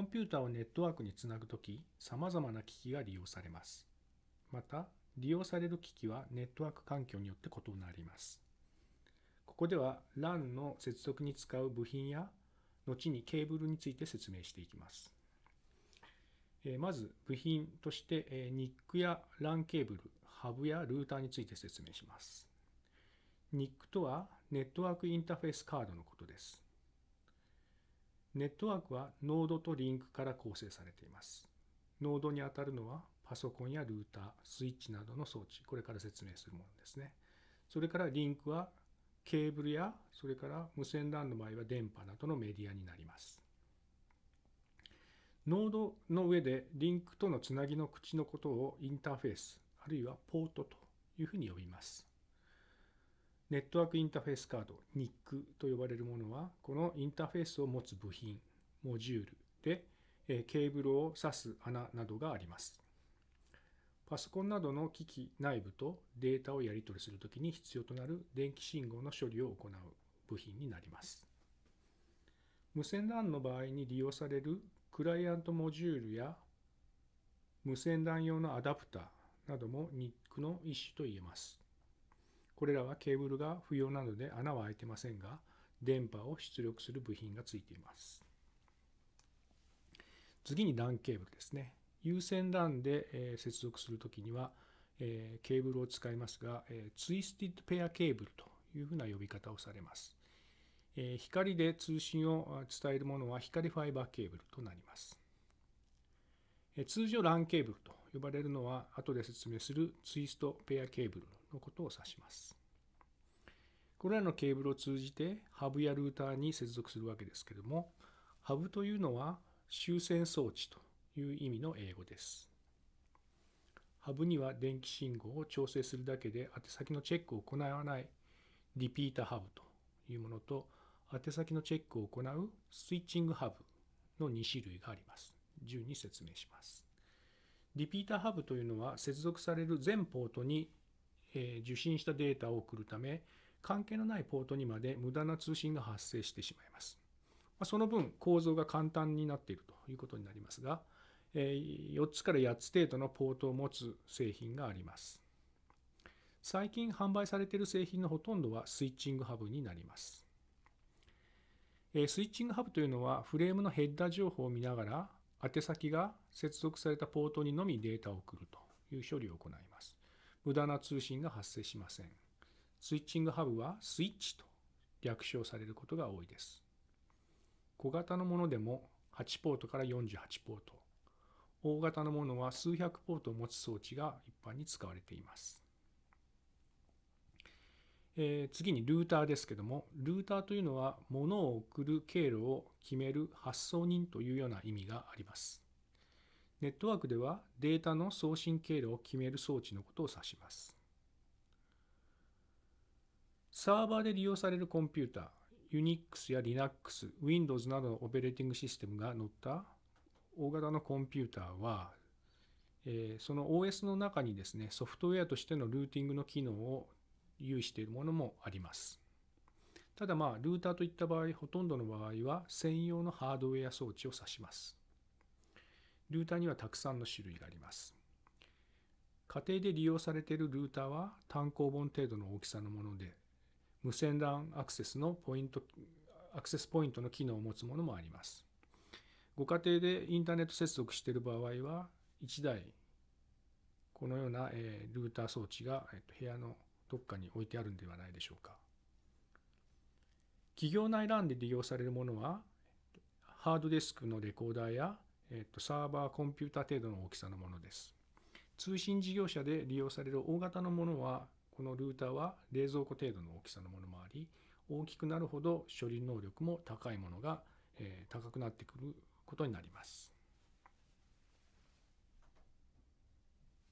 コンピューターをネットワークにつなぐとき、様々な機器が利用されます。また、利用される機器はネットワーク環境によって異なります。ここでは LAN の接続に使う部品や後にケーブルについて説明していきます。まず部品として NIC や LAN ケーブル、ハブやルーターについて説明します。NIC とはネットワークインターフェースカードのことです。ネットワークはノードとリンクから構成されています。ノードにあたるのはパソコンやルーター、スイッチなどの装置、これから説明するものですね。それからリンクはケーブルやそれから無線 LAN の場合は電波などのメディアになります。ノードの上でリンクとのつなぎの口のことをインターフェースあるいはポートというふうに呼びます。ネットワークインターフェースカード NIC と呼ばれるものはこのインターフェースを持つ部品モジュールでケーブルを挿す穴などがあります。パソコンなどの機器内部とデータをやり取りするときに必要となる電気信号の処理を行う部品になります。無線 LAN の場合に利用されるクライアントモジュールや無線 LAN 用のアダプターなども NIC の一種と言えます。これらはケーブルが不要なので穴は開いてませんが、電波を出力する部品がついています。次に LAN ケーブルですね。有線 LAN で接続するときには、ケーブルを使いますが、ツイスティッドペアケーブルというふうな呼び方をされます。光で通信を伝えるものは光ファイバーケーブルとなります。通常 LAN ケーブルと呼ばれるのは後で説明するツイストペアケーブルののことを指します。これらのケーブルを通じてハブやルーターに接続するわけですけれども、ハブというのは集線装置という意味の英語です。ハブには電気信号を調整するだけで宛先のチェックを行わないリピーターハブというものと宛先のチェックを行うスイッチングハブの2種類があります。順に説明します。リピーターハブというのは接続される全ポートにえ受信したデータを送るため関係のないポートにまで無駄な通信が発生してしまいます。その分構造が簡単になっているということになりますが4つから8つ程度のポートを持つ製品があります。最近販売されている製品のほとんどはスイッチングハブになります。スイッチングハブというのはフレームのヘッダー情報を見ながら宛先が接続されたポートにのみデータを送るという処理を行います。無駄な通信が発生しません。スイッチングハブはスイッチと略称されることが多いです。小型のものでも8ポートから48ポート、大型のものは数百ポートを持つ装置が一般に使われています。えー、次にルーターですけども、ルーターというのは物を送る経路を決める発送人というような意味があります。ネットワークではデータの送信経路を決める装置のことを指します。サーバーで利用されるコンピューター、Unix や Linux、Windows などのオペレーティングシステムが載った大型のコンピューターは、え、その OS の中にですね、ソフトウェアとしてのルーティングの機能を有しているものもあります。ただまあ、ルーターといった場合、ほとんどの場合は専用のハードウェア装置を指します。ルーターにはたくさんの種類があります。家庭で利用されているルーターは単行本程度の大きさのもので、無線 LAN アクセスのポイント、アクセスポイントの機能を持つものもあります。ご家庭でインターネット接続している場合は、1台、このようなルーター装置が部屋のどっかに置いてあるんではないでしょうか。企業内 LAN で利用されるものは、ハードディスクのレコーダーや、えっと、サーバーコンピュータ程度の大きさのものです。通信事業者で利用される大型のものは、このルーターは冷蔵庫程度の大きさのものもあり、大きくなるほど処理能力も高いものが、えー、高くなってくることになります。